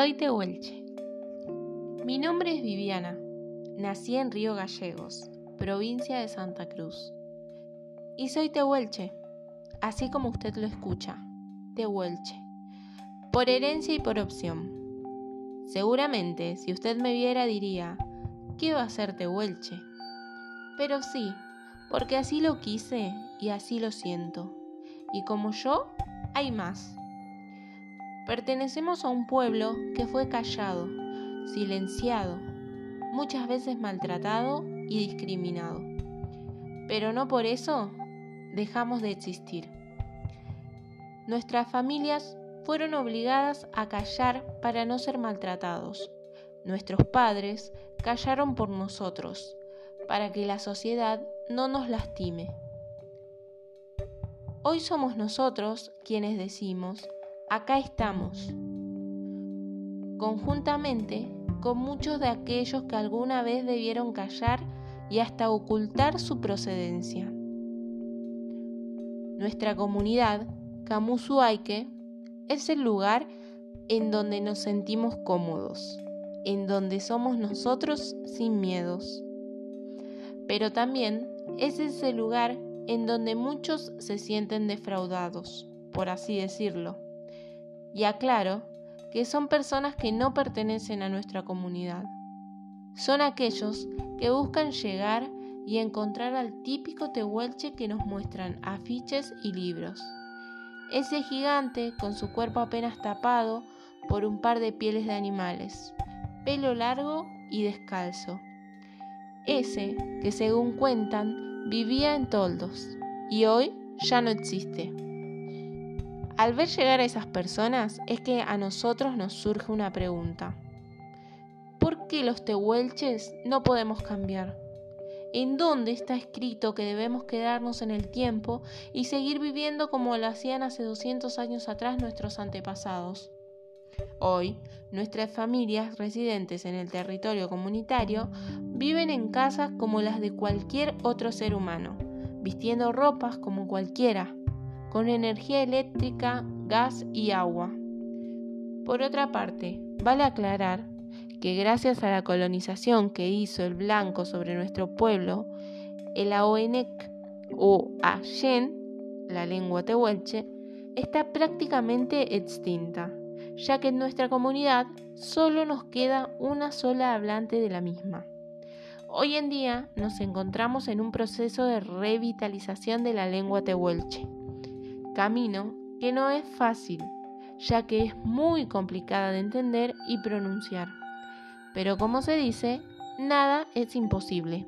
Soy tehuelche. Mi nombre es Viviana. Nací en Río Gallegos, provincia de Santa Cruz. Y soy tehuelche, así como usted lo escucha, tehuelche. Por herencia y por opción. Seguramente, si usted me viera, diría, ¿qué va a ser tehuelche? Pero sí, porque así lo quise y así lo siento. Y como yo, hay más. Pertenecemos a un pueblo que fue callado, silenciado, muchas veces maltratado y discriminado. Pero no por eso dejamos de existir. Nuestras familias fueron obligadas a callar para no ser maltratados. Nuestros padres callaron por nosotros, para que la sociedad no nos lastime. Hoy somos nosotros quienes decimos, acá estamos, conjuntamente con muchos de aquellos que alguna vez debieron callar y hasta ocultar su procedencia. Nuestra comunidad, Camusuaike, es el lugar en donde nos sentimos cómodos, en donde somos nosotros sin miedos. Pero también es ese lugar en donde muchos se sienten defraudados, por así decirlo y aclaro que son personas que no pertenecen a nuestra comunidad. Son aquellos que buscan llegar y encontrar al típico tehuelche que nos muestran afiches y libros. Ese gigante con su cuerpo apenas tapado por un par de pieles de animales, pelo largo y descalzo. Ese que según cuentan vivía en toldos y hoy ya no existe. Al ver llegar a esas personas es que a nosotros nos surge una pregunta. ¿Por qué los tehuelches no podemos cambiar? ¿En dónde está escrito que debemos quedarnos en el tiempo y seguir viviendo como lo hacían hace 200 años atrás nuestros antepasados? Hoy, nuestras familias residentes en el territorio comunitario viven en casas como las de cualquier otro ser humano, vistiendo ropas como cualquiera, con energía eléctrica, gas y agua. Por otra parte, vale aclarar que gracias a la colonización que hizo el blanco sobre nuestro pueblo, el Aoenec o Ayen, la lengua tehuelche, está prácticamente extinta, ya que en nuestra comunidad solo nos queda una sola hablante de la misma. Hoy en día nos encontramos en un proceso de revitalización de la lengua tehuelche camino que no es fácil, ya que es muy complicada de entender y pronunciar. Pero como se dice, nada es imposible.